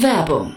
Werbung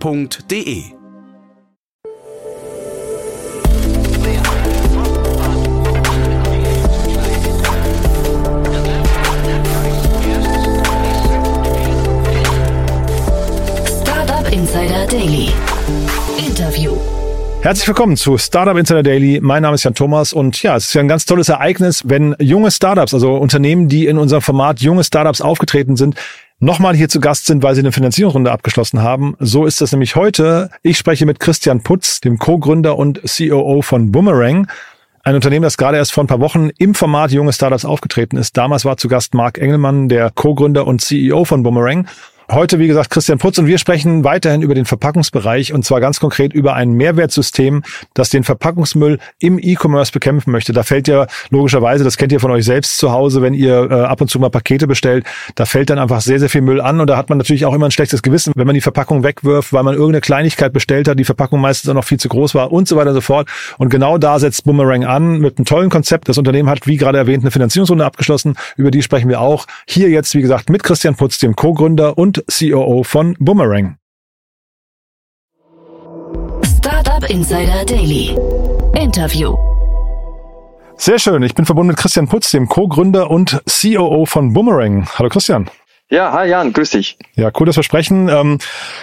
f.de. Startup Insider Daily. Interview. Herzlich willkommen zu Startup Insider Daily. Mein Name ist Jan Thomas und ja, es ist ja ein ganz tolles Ereignis, wenn junge Startups, also Unternehmen, die in unserem Format junge Startups aufgetreten sind, nochmal hier zu Gast sind, weil sie eine Finanzierungsrunde abgeschlossen haben. So ist das nämlich heute. Ich spreche mit Christian Putz, dem Co-Gründer und COO von Boomerang. Ein Unternehmen, das gerade erst vor ein paar Wochen im Format junge Startups aufgetreten ist. Damals war zu Gast Mark Engelmann, der Co-Gründer und CEO von Boomerang. Heute, wie gesagt, Christian Putz und wir sprechen weiterhin über den Verpackungsbereich und zwar ganz konkret über ein Mehrwertsystem, das den Verpackungsmüll im E-Commerce bekämpfen möchte. Da fällt ja logischerweise, das kennt ihr von euch selbst zu Hause, wenn ihr äh, ab und zu mal Pakete bestellt, da fällt dann einfach sehr, sehr viel Müll an und da hat man natürlich auch immer ein schlechtes Gewissen, wenn man die Verpackung wegwirft, weil man irgendeine Kleinigkeit bestellt hat, die Verpackung meistens auch noch viel zu groß war und so weiter und so fort. Und genau da setzt Boomerang an mit einem tollen Konzept. Das Unternehmen hat, wie gerade erwähnt, eine Finanzierungsrunde abgeschlossen. Über die sprechen wir auch hier jetzt, wie gesagt, mit Christian Putz, dem Co-Gründer und COO von Boomerang. Startup Insider Daily. Interview. Sehr schön. Ich bin verbunden mit Christian Putz, dem Co-Gründer und COO von Boomerang. Hallo Christian. Ja, hi Jan, grüß dich. Ja, cool, dass wir sprechen. Ähm,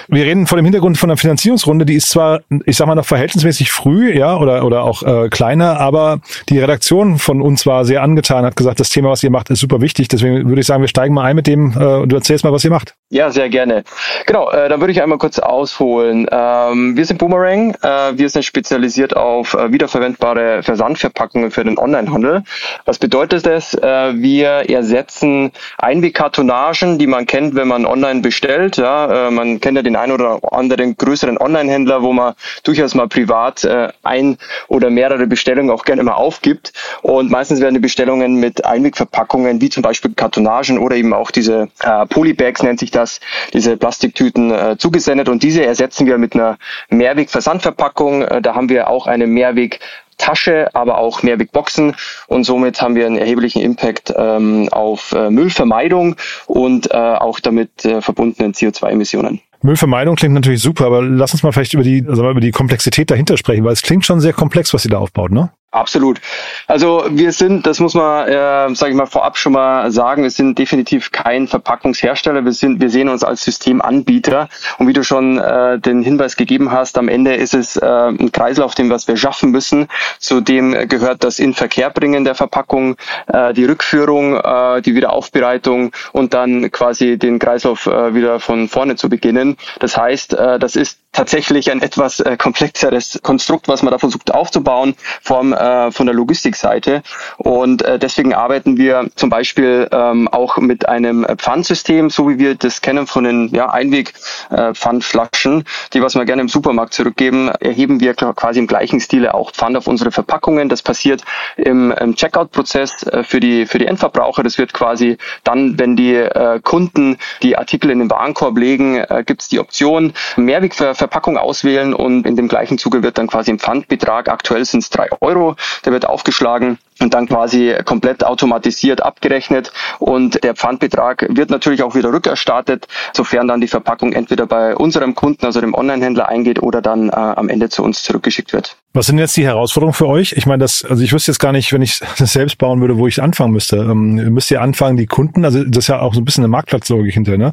wir reden vor dem Hintergrund von einer Finanzierungsrunde, die ist zwar, ich sag mal, noch verhältnismäßig früh, ja, oder, oder auch äh, kleiner, aber die Redaktion von uns war sehr angetan, hat gesagt, das Thema, was ihr macht, ist super wichtig. Deswegen würde ich sagen, wir steigen mal ein mit dem äh, und du erzählst mal, was ihr macht. Ja, sehr gerne. Genau, äh, dann würde ich einmal kurz ausholen. Ähm, wir sind Boomerang. Äh, wir sind spezialisiert auf äh, wiederverwendbare Versandverpackungen für den Onlinehandel. Was bedeutet das? Äh, wir ersetzen Einwegkartonagen die man kennt, wenn man online bestellt. Ja, äh, man kennt ja den einen oder anderen größeren Online-Händler, wo man durchaus mal privat äh, ein oder mehrere Bestellungen auch gerne mal aufgibt. Und meistens werden die Bestellungen mit Einwegverpackungen, wie zum Beispiel Kartonagen oder eben auch diese äh, Polybags nennt sich das, diese Plastiktüten äh, zugesendet. Und diese ersetzen wir mit einer Mehrweg-Versandverpackung. Äh, da haben wir auch eine Mehrweg Tasche, aber auch Mehrwegboxen und somit haben wir einen erheblichen Impact ähm, auf äh, Müllvermeidung und äh, auch damit äh, verbundenen CO2-Emissionen. Müllvermeidung klingt natürlich super, aber lass uns mal vielleicht über die, also über die Komplexität dahinter sprechen, weil es klingt schon sehr komplex, was ihr da aufbaut, ne? Absolut. Also wir sind, das muss man, äh, sage ich mal, vorab schon mal sagen, wir sind definitiv kein Verpackungshersteller. Wir sind, wir sehen uns als Systemanbieter. Und wie du schon äh, den Hinweis gegeben hast, am Ende ist es äh, ein Kreislauf, dem was wir schaffen müssen. Zu dem gehört das Inverkehrbringen der Verpackung, äh, die Rückführung, äh, die Wiederaufbereitung und dann quasi den Kreislauf äh, wieder von vorne zu beginnen. Das heißt, äh, das ist tatsächlich ein etwas äh, komplexeres Konstrukt, was man da versucht aufzubauen, vom, äh, von der Logistikseite. Und äh, deswegen arbeiten wir zum Beispiel ähm, auch mit einem Pfandsystem, so wie wir das kennen von den ja, Einweg-Pfandflaschen, äh, die was wir gerne im Supermarkt zurückgeben, erheben wir quasi im gleichen Stile auch Pfand auf unsere Verpackungen. Das passiert im, im Checkout-Prozess äh, für, die, für die Endverbraucher. Das wird quasi dann, wenn die äh, Kunden die Artikel in den Warenkorb legen, äh, gibt es die Option, Mehrweg für Verpackung auswählen und in dem gleichen Zuge wird dann quasi ein Pfandbetrag, aktuell sind es drei Euro, der wird aufgeschlagen und dann quasi komplett automatisiert abgerechnet und der Pfandbetrag wird natürlich auch wieder rückerstattet, sofern dann die Verpackung entweder bei unserem Kunden, also dem Onlinehändler eingeht oder dann äh, am Ende zu uns zurückgeschickt wird. Was sind jetzt die Herausforderungen für euch? Ich meine, das, also ich wüsste jetzt gar nicht, wenn ich das selbst bauen würde, wo ich anfangen müsste. Ähm, müsst ihr anfangen, die Kunden, also das ist ja auch so ein bisschen eine Marktplatzlogik hinter, ne?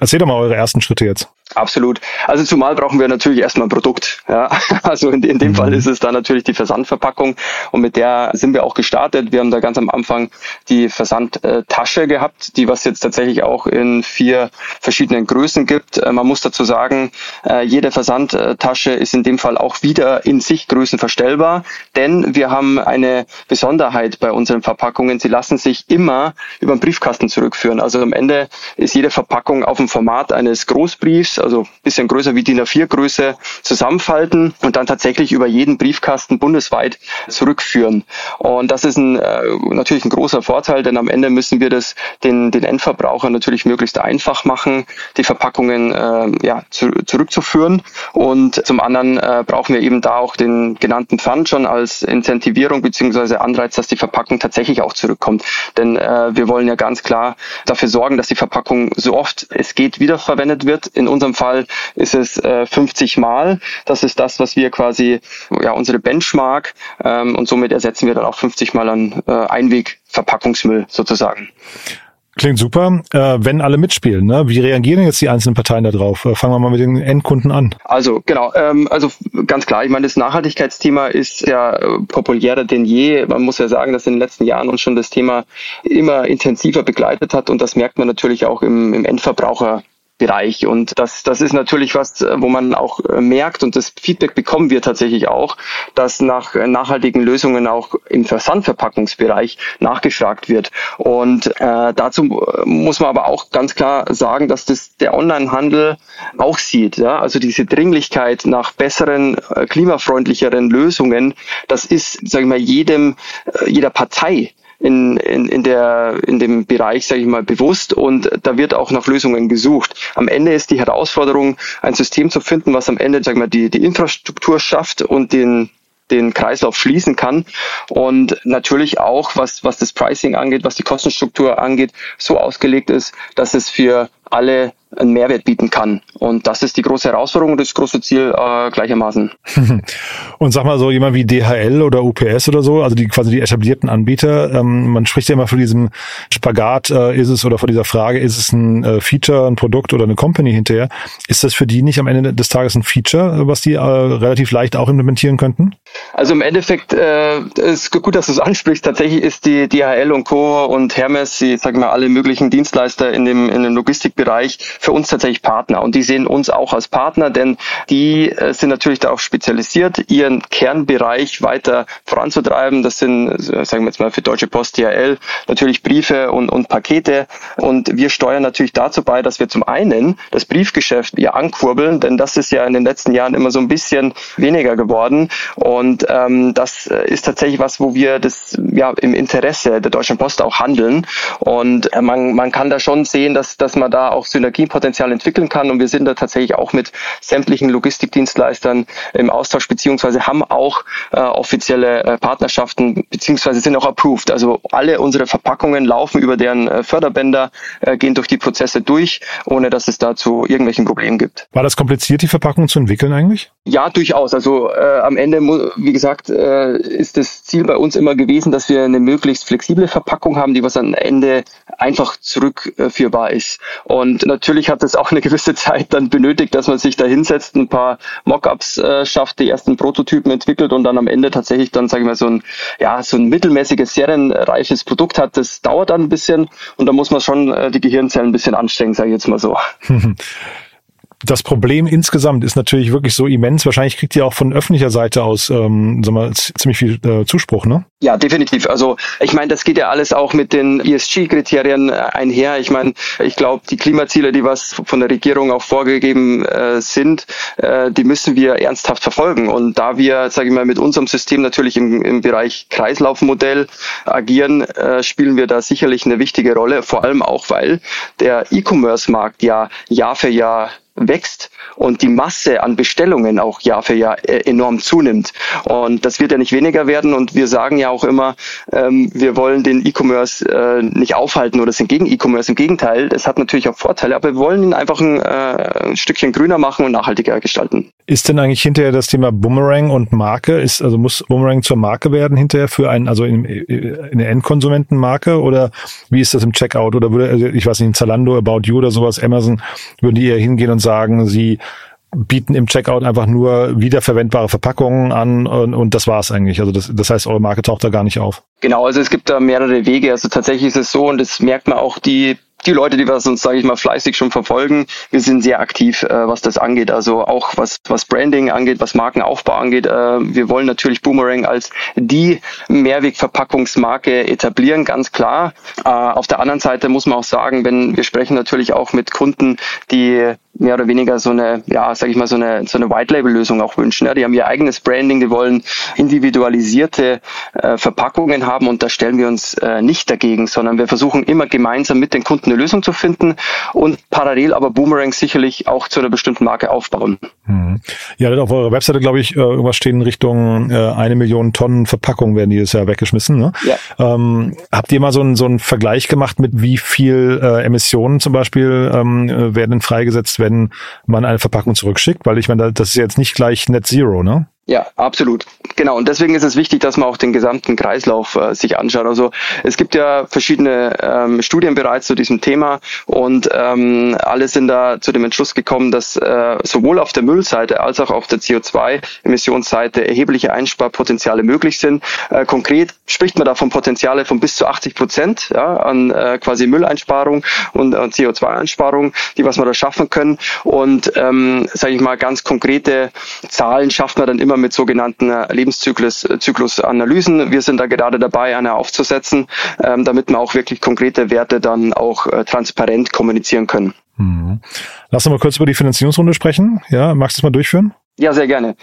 Erzähl doch mal eure ersten Schritte jetzt. Absolut. Also zumal brauchen wir natürlich erstmal ein Produkt. Ja. Also in, in dem mhm. Fall ist es dann natürlich die Versandverpackung und mit der sind wir auch gestartet. Wir haben da ganz am Anfang die Versandtasche gehabt, die was jetzt tatsächlich auch in vier verschiedenen Größen gibt. Äh, man muss dazu sagen, äh, jede Versandtasche ist in dem Fall auch wieder in sich größenverstellbar, denn wir haben eine Besonderheit bei unseren Verpackungen. Sie lassen sich immer über den Briefkasten zurückführen. Also am Ende ist jede Verpackung auf dem Format eines Großbriefs also bisschen größer wie DIN A4 Größe, zusammenfalten und dann tatsächlich über jeden Briefkasten bundesweit zurückführen. Und das ist ein, äh, natürlich ein großer Vorteil, denn am Ende müssen wir das den, den Endverbraucher natürlich möglichst einfach machen, die Verpackungen äh, ja, zu, zurückzuführen. Und zum anderen äh, brauchen wir eben da auch den genannten Fund schon als Incentivierung beziehungsweise Anreiz, dass die Verpackung tatsächlich auch zurückkommt. Denn äh, wir wollen ja ganz klar dafür sorgen, dass die Verpackung so oft es geht wiederverwendet wird. In unserem Fall ist es äh, 50 Mal. Das ist das, was wir quasi, ja, unsere Benchmark ähm, und somit ersetzen wir dann auch 50 Mal an äh, Einwegverpackungsmüll sozusagen. Klingt super. Äh, wenn alle mitspielen, ne? wie reagieren jetzt die einzelnen Parteien darauf? Äh, fangen wir mal mit den Endkunden an. Also genau, ähm, also ganz klar, ich meine, das Nachhaltigkeitsthema ist ja äh, populärer denn je. Man muss ja sagen, dass in den letzten Jahren uns schon das Thema immer intensiver begleitet hat und das merkt man natürlich auch im, im Endverbraucher Bereich. Und das, das ist natürlich was, wo man auch äh, merkt und das Feedback bekommen wir tatsächlich auch, dass nach nachhaltigen Lösungen auch im Versandverpackungsbereich nachgefragt wird. Und äh, dazu muss man aber auch ganz klar sagen, dass das der Onlinehandel auch sieht. Ja? Also diese Dringlichkeit nach besseren, äh, klimafreundlicheren Lösungen, das ist, sage ich mal, jedem, äh, jeder Partei in, in, in, der, in dem Bereich, sage ich mal, bewusst und da wird auch nach Lösungen gesucht. Am Ende ist die Herausforderung, ein System zu finden, was am Ende, sag ich mal, die, die Infrastruktur schafft und den den Kreislauf schließen kann und natürlich auch, was, was das Pricing angeht, was die Kostenstruktur angeht, so ausgelegt ist, dass es für alle einen Mehrwert bieten kann. Und das ist die große Herausforderung und das große Ziel äh, gleichermaßen. und sag mal so jemand wie DHL oder UPS oder so, also die quasi die etablierten Anbieter, ähm, man spricht ja immer von diesem Spagat, äh, ist es oder von dieser Frage, ist es ein äh, Feature, ein Produkt oder eine Company hinterher? Ist das für die nicht am Ende des Tages ein Feature, was die äh, relativ leicht auch implementieren könnten? Also im Endeffekt äh, ist gut, dass du es ansprichst. Tatsächlich ist die DHL und Co. und Hermes, die, sag mal, alle möglichen Dienstleister in dem, in dem Logistikbereich für uns tatsächlich Partner. Und die sehen uns auch als Partner, denn die äh, sind natürlich darauf spezialisiert, ihren Kernbereich weiter voranzutreiben. Das sind, äh, sagen wir jetzt mal für Deutsche Post, DHL, natürlich Briefe und, und Pakete. Und wir steuern natürlich dazu bei, dass wir zum einen das Briefgeschäft ja ankurbeln, denn das ist ja in den letzten Jahren immer so ein bisschen weniger geworden. Und ähm, das ist tatsächlich was, wo wir das ja im Interesse der Deutschen Post auch handeln. Und äh, man, man kann da schon sehen, dass, dass man da auch Synergien Potenzial entwickeln kann. Und wir sind da tatsächlich auch mit sämtlichen Logistikdienstleistern im Austausch, beziehungsweise haben auch äh, offizielle äh, Partnerschaften, beziehungsweise sind auch approved. Also alle unsere Verpackungen laufen über deren äh, Förderbänder, äh, gehen durch die Prozesse durch, ohne dass es dazu irgendwelchen Problemen gibt. War das kompliziert, die Verpackung zu entwickeln eigentlich? Ja, durchaus. Also äh, am Ende, wie gesagt, äh, ist das Ziel bei uns immer gewesen, dass wir eine möglichst flexible Verpackung haben, die was am Ende einfach zurückführbar ist. Und natürlich natürlich hat es auch eine gewisse Zeit dann benötigt, dass man sich da hinsetzt, ein paar Mockups äh, schafft, die ersten Prototypen entwickelt und dann am Ende tatsächlich dann, sage ich mal, so ein, ja, so ein mittelmäßiges, serienreiches Produkt hat. Das dauert dann ein bisschen und da muss man schon äh, die Gehirnzellen ein bisschen anstrengen, sage ich jetzt mal so. das Problem insgesamt ist natürlich wirklich so immens. Wahrscheinlich kriegt ihr auch von öffentlicher Seite aus ähm, sagen wir, ziemlich viel äh, Zuspruch, ne? Ja, definitiv. Also ich meine, das geht ja alles auch mit den ESG-Kriterien äh, einher. Ich meine, ich glaube, die Klimaziele, die was von der Regierung auch vorgegeben äh, sind, äh, die müssen wir ernsthaft verfolgen. Und da wir, sage ich mal, mit unserem System natürlich im, im Bereich Kreislaufmodell agieren, äh, spielen wir da sicherlich eine wichtige Rolle. Vor allem auch, weil der E-Commerce-Markt ja Jahr für Jahr wächst und die Masse an Bestellungen auch Jahr für Jahr äh, enorm zunimmt. Und das wird ja nicht weniger werden. Und wir sagen ja auch immer, ähm, wir wollen den E-Commerce äh, nicht aufhalten oder sind gegen E-Commerce. Im Gegenteil, das hat natürlich auch Vorteile, aber wir wollen ihn einfach ein, äh, ein Stückchen grüner machen und nachhaltiger gestalten. Ist denn eigentlich hinterher das Thema Boomerang und Marke? Ist, also muss Boomerang zur Marke werden hinterher für einen, also in, in der Endkonsumentenmarke oder wie ist das im Checkout? Oder würde, also ich weiß nicht, Zalando, About You oder sowas, Amazon, würden die eher hingehen und sagen, sagen, sie bieten im Checkout einfach nur wiederverwendbare Verpackungen an und, und das war's eigentlich. Also das, das heißt, eure Marke taucht da gar nicht auf. Genau, also es gibt da mehrere Wege. Also tatsächlich ist es so und das merkt man auch die die Leute, die wir uns, sage ich mal, fleißig schon verfolgen, wir sind sehr aktiv, äh, was das angeht. Also auch was, was Branding angeht, was Markenaufbau angeht. Äh, wir wollen natürlich Boomerang als die Mehrwegverpackungsmarke etablieren, ganz klar. Äh, auf der anderen Seite muss man auch sagen, wenn wir sprechen natürlich auch mit Kunden, die mehr oder weniger so eine, ja, sag ich mal, so eine, so eine White-Label-Lösung auch wünschen. Ja. Die haben ihr eigenes Branding, die wollen individualisierte äh, Verpackungen haben und da stellen wir uns äh, nicht dagegen, sondern wir versuchen immer gemeinsam mit den Kunden eine Lösung zu finden und parallel aber Boomerang sicherlich auch zu einer bestimmten Marke aufbauen. Mhm. Ja, auf eurer Webseite, glaube ich, äh, irgendwas stehen in Richtung äh, eine Million Tonnen Verpackung werden dieses Jahr weggeschmissen. Ne? Ja. Ähm, habt ihr mal so einen, so einen Vergleich gemacht mit wie viel äh, Emissionen zum Beispiel ähm, äh, werden freigesetzt, wenn man eine Verpackung zurückschickt? Weil ich meine, das ist jetzt nicht gleich Net Zero, ne? Ja, absolut. Genau. Und deswegen ist es wichtig, dass man auch den gesamten Kreislauf äh, sich anschaut. Also es gibt ja verschiedene ähm, Studien bereits zu diesem Thema und ähm, alle sind da zu dem Entschluss gekommen, dass äh, sowohl auf der Müllseite als auch auf der CO2-Emissionsseite erhebliche Einsparpotenziale möglich sind. Äh, konkret spricht man da von Potenziale von bis zu 80 Prozent ja, an äh, quasi Mülleinsparung und äh, CO2-Einsparung, die was wir da schaffen können. Und ähm, sage ich mal, ganz konkrete Zahlen schafft man dann immer mit sogenannten äh, Lebenszyklusanalysen. Äh, wir sind da gerade dabei, eine aufzusetzen, ähm, damit wir auch wirklich konkrete Werte dann auch äh, transparent kommunizieren können. Mhm. Lass uns mal kurz über die Finanzierungsrunde sprechen. Ja, magst du es mal durchführen? Ja, sehr gerne.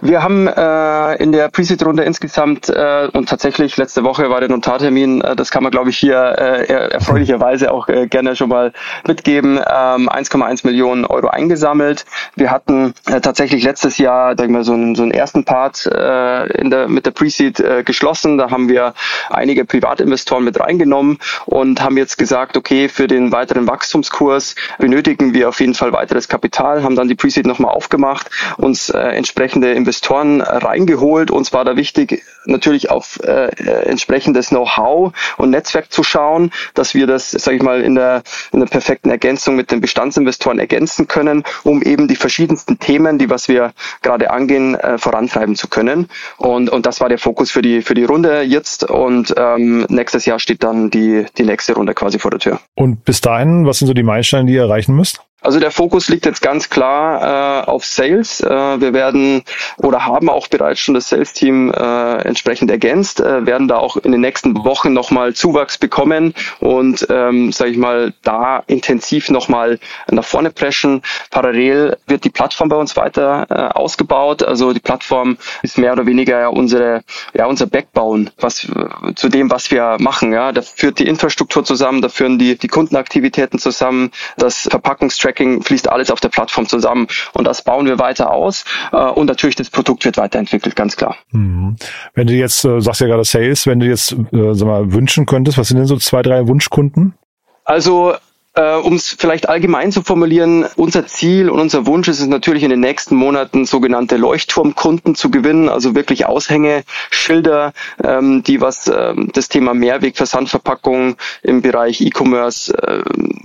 Wir haben äh, in der Pre-Seed-Runde insgesamt äh, und tatsächlich letzte Woche war der Notartermin, äh, das kann man glaube ich hier äh, erfreulicherweise auch äh, gerne schon mal mitgeben, ähm, 1,1 Millionen Euro eingesammelt. Wir hatten äh, tatsächlich letztes Jahr sag ich mal, so, einen, so einen ersten Part äh, in der, mit der Pre-Seed äh, geschlossen. Da haben wir einige Privatinvestoren mit reingenommen und haben jetzt gesagt, okay, für den weiteren Wachstumskurs benötigen wir auf jeden Fall weiteres Kapital, haben dann die Pre-Seed nochmal aufgemacht und uns äh, entsprechende Investoren reingeholt. Uns war da wichtig, natürlich auf äh, entsprechendes Know-how und Netzwerk zu schauen, dass wir das, sage ich mal, in der, in der perfekten Ergänzung mit den Bestandsinvestoren ergänzen können, um eben die verschiedensten Themen, die was wir gerade angehen, äh, vorantreiben zu können. Und, und das war der Fokus für die, für die Runde jetzt. Und ähm, nächstes Jahr steht dann die, die nächste Runde quasi vor der Tür. Und bis dahin, was sind so die Meilensteine, die ihr erreichen müsst? Also der Fokus liegt jetzt ganz klar äh, auf Sales. Äh, wir werden oder haben auch bereits schon das Sales-Team äh, entsprechend ergänzt, äh, werden da auch in den nächsten Wochen nochmal Zuwachs bekommen und, ähm, sage ich mal, da intensiv nochmal nach vorne preschen. Parallel wird die Plattform bei uns weiter äh, ausgebaut. Also die Plattform ist mehr oder weniger ja unsere, ja unser Backbone, was zu dem, was wir machen. Ja, da führt die Infrastruktur zusammen, da führen die die Kundenaktivitäten zusammen, das Verpackungstracking Tracking fließt alles auf der Plattform zusammen und das bauen wir weiter aus äh, und natürlich das Produkt wird weiterentwickelt, ganz klar. Mhm. Wenn du jetzt, äh, sagst ja gerade Sales, wenn du jetzt äh, sag mal, wünschen könntest, was sind denn so zwei, drei Wunschkunden? Also äh, um es vielleicht allgemein zu formulieren, unser Ziel und unser Wunsch ist es natürlich in den nächsten Monaten sogenannte Leuchtturmkunden zu gewinnen, also wirklich Aushängeschilder, ähm, die was ähm, das Thema Mehrwegversandverpackung im Bereich E-Commerce äh,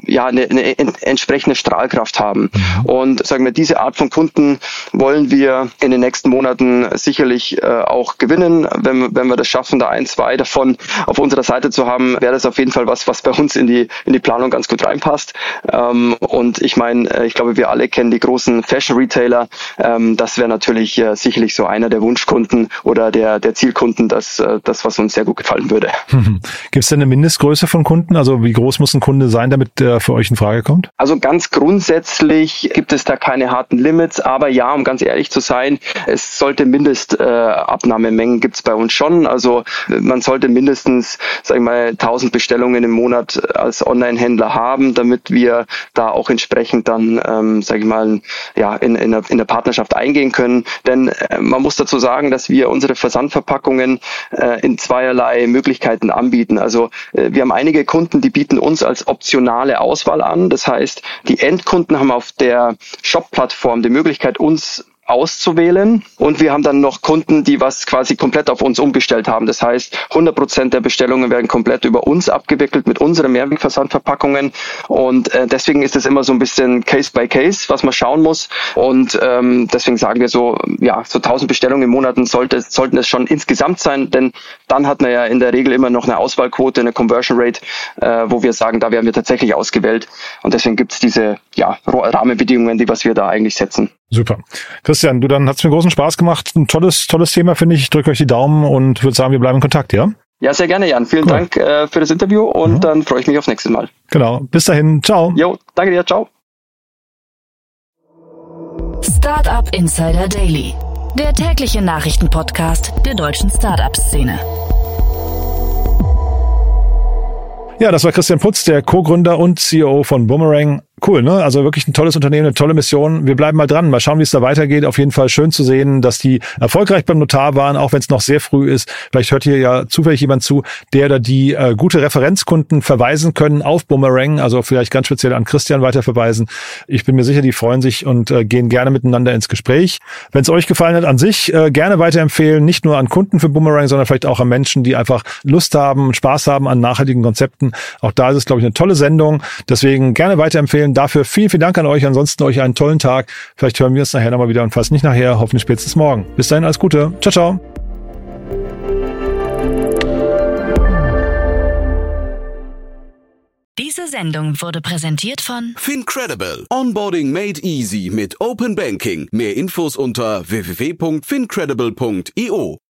ja eine, eine entsprechende Strahlkraft haben. Mhm. Und sagen wir, diese Art von Kunden wollen wir in den nächsten Monaten sicherlich äh, auch gewinnen. Wenn, wenn wir das schaffen, da ein, zwei davon auf unserer Seite zu haben, wäre das auf jeden Fall was, was bei uns in die in die Planung ganz gut rein reinpasst. Ähm, und ich meine, äh, ich glaube, wir alle kennen die großen Fashion-Retailer. Ähm, das wäre natürlich äh, sicherlich so einer der Wunschkunden oder der, der Zielkunden, das, äh, das, was uns sehr gut gefallen würde. Gibt es denn eine Mindestgröße von Kunden? Also wie groß muss ein Kunde sein, damit der für euch in Frage kommt? Also ganz grundsätzlich gibt es da keine harten Limits, aber ja, um ganz ehrlich zu sein, es sollte Mindestabnahmemengen äh, gibt es bei uns schon. Also man sollte mindestens, sag ich mal, 1000 Bestellungen im Monat als Online-Händler haben haben, damit wir da auch entsprechend dann, ähm, sage ich mal, ja, in, in, der, in der Partnerschaft eingehen können. Denn äh, man muss dazu sagen, dass wir unsere Versandverpackungen äh, in zweierlei Möglichkeiten anbieten. Also äh, wir haben einige Kunden, die bieten uns als optionale Auswahl an. Das heißt, die Endkunden haben auf der Shop-Plattform die Möglichkeit, uns auszuwählen. Und wir haben dann noch Kunden, die was quasi komplett auf uns umgestellt haben. Das heißt, 100 Prozent der Bestellungen werden komplett über uns abgewickelt mit unseren Mehrwegversandverpackungen. Und äh, deswegen ist es immer so ein bisschen Case by Case, was man schauen muss. Und ähm, deswegen sagen wir so, ja, so 1000 Bestellungen im Monat sollte, sollten es schon insgesamt sein, denn dann hat man ja in der Regel immer noch eine Auswahlquote, eine Conversion Rate, äh, wo wir sagen, da werden wir tatsächlich ausgewählt. Und deswegen gibt es diese ja, Rahmenbedingungen, die was wir da eigentlich setzen. Super. Christian, du, dann hat es mir großen Spaß gemacht. Ein tolles, tolles Thema, finde ich. Ich drücke euch die Daumen und würde sagen, wir bleiben in Kontakt, ja? Ja, sehr gerne, Jan. Vielen cool. Dank äh, für das Interview und mhm. dann freue ich mich aufs nächste Mal. Genau. Bis dahin. Ciao. Jo, danke dir. Ciao. Startup Insider Daily, der tägliche Nachrichtenpodcast der deutschen Startup-Szene. Ja, das war Christian Putz, der Co-Gründer und CEO von Boomerang cool, ne? Also wirklich ein tolles Unternehmen, eine tolle Mission. Wir bleiben mal dran, mal schauen, wie es da weitergeht. Auf jeden Fall schön zu sehen, dass die erfolgreich beim Notar waren, auch wenn es noch sehr früh ist. Vielleicht hört hier ja zufällig jemand zu, der da die äh, gute Referenzkunden verweisen können auf Boomerang, also vielleicht ganz speziell an Christian weiterverweisen. Ich bin mir sicher, die freuen sich und äh, gehen gerne miteinander ins Gespräch. Wenn es euch gefallen hat an sich, äh, gerne weiterempfehlen, nicht nur an Kunden für Boomerang, sondern vielleicht auch an Menschen, die einfach Lust haben, Spaß haben an nachhaltigen Konzepten. Auch da ist es, glaube ich, eine tolle Sendung. Deswegen gerne weiterempfehlen dafür vielen, vielen Dank an euch. Ansonsten euch einen tollen Tag. Vielleicht hören wir uns nachher nochmal wieder und falls nicht nachher, hoffentlich spätestens morgen. Bis dahin, alles Gute. Ciao, ciao. Diese Sendung wurde präsentiert von Fincredible. Onboarding made easy mit Open Banking. Mehr Infos unter www.fincredible.io.